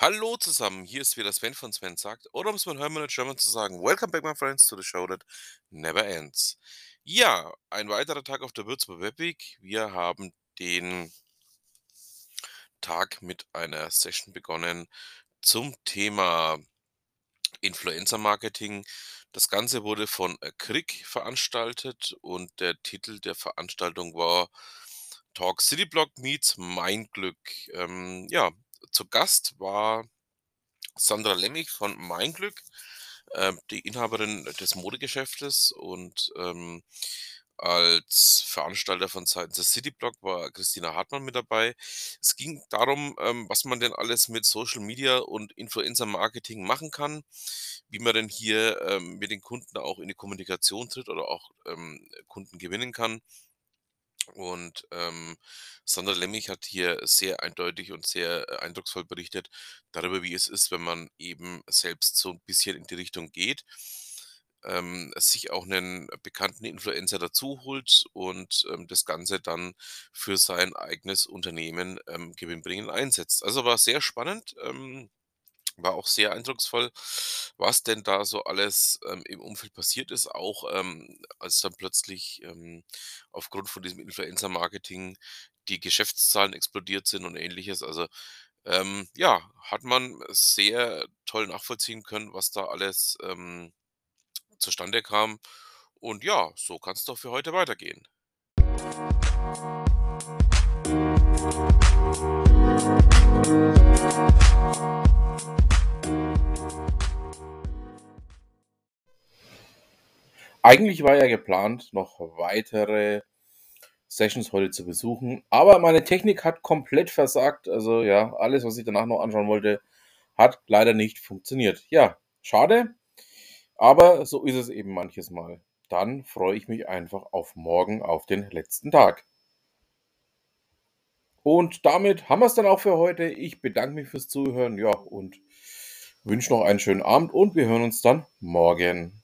Hallo zusammen, hier ist wieder Sven von Sven sagt, oder um es mit Hermann German zu sagen, Welcome back my friends to the show that never ends. Ja, ein weiterer Tag auf der Würzburg Webweek. Wir haben den Tag mit einer Session begonnen zum Thema Influencer Marketing. Das Ganze wurde von Krieg veranstaltet und der Titel der Veranstaltung war Talk City Block meets Mein Glück. Ähm, ja, zu Gast war Sandra Lemmig von Mein Glück, ähm, die Inhaberin des Modegeschäftes und ähm, als Veranstalter von Seiten des City Block war Christina Hartmann mit dabei. Es ging darum, ähm, was man denn alles mit Social Media und Influencer Marketing machen kann, wie man denn hier ähm, mit den Kunden auch in die Kommunikation tritt oder auch ähm, Kunden gewinnen kann. Und ähm, Sandra Lemmig hat hier sehr eindeutig und sehr äh, eindrucksvoll berichtet darüber, wie es ist, wenn man eben selbst so ein bisschen in die Richtung geht, ähm, sich auch einen bekannten Influencer dazu holt und ähm, das Ganze dann für sein eigenes Unternehmen ähm, gewinnbringend einsetzt. Also war sehr spannend. Ähm, war auch sehr eindrucksvoll, was denn da so alles, ähm, im Umfeld passiert ist, auch, ähm, als dann plötzlich, ähm, aufgrund von diesem Influencer-Marketing die Geschäftszahlen explodiert sind und Ähnliches. Also, ähm, ja, hat man sehr toll nachvollziehen können, was da alles, ähm, zustande kam. Und ja, so kann es doch für heute weitergehen. Eigentlich war ja geplant, noch weitere Sessions heute zu besuchen, aber meine Technik hat komplett versagt. Also ja, alles, was ich danach noch anschauen wollte, hat leider nicht funktioniert. Ja, schade, aber so ist es eben manches Mal. Dann freue ich mich einfach auf morgen, auf den letzten Tag. Und damit haben wir es dann auch für heute. Ich bedanke mich fürs Zuhören, ja, und wünsche noch einen schönen Abend und wir hören uns dann morgen.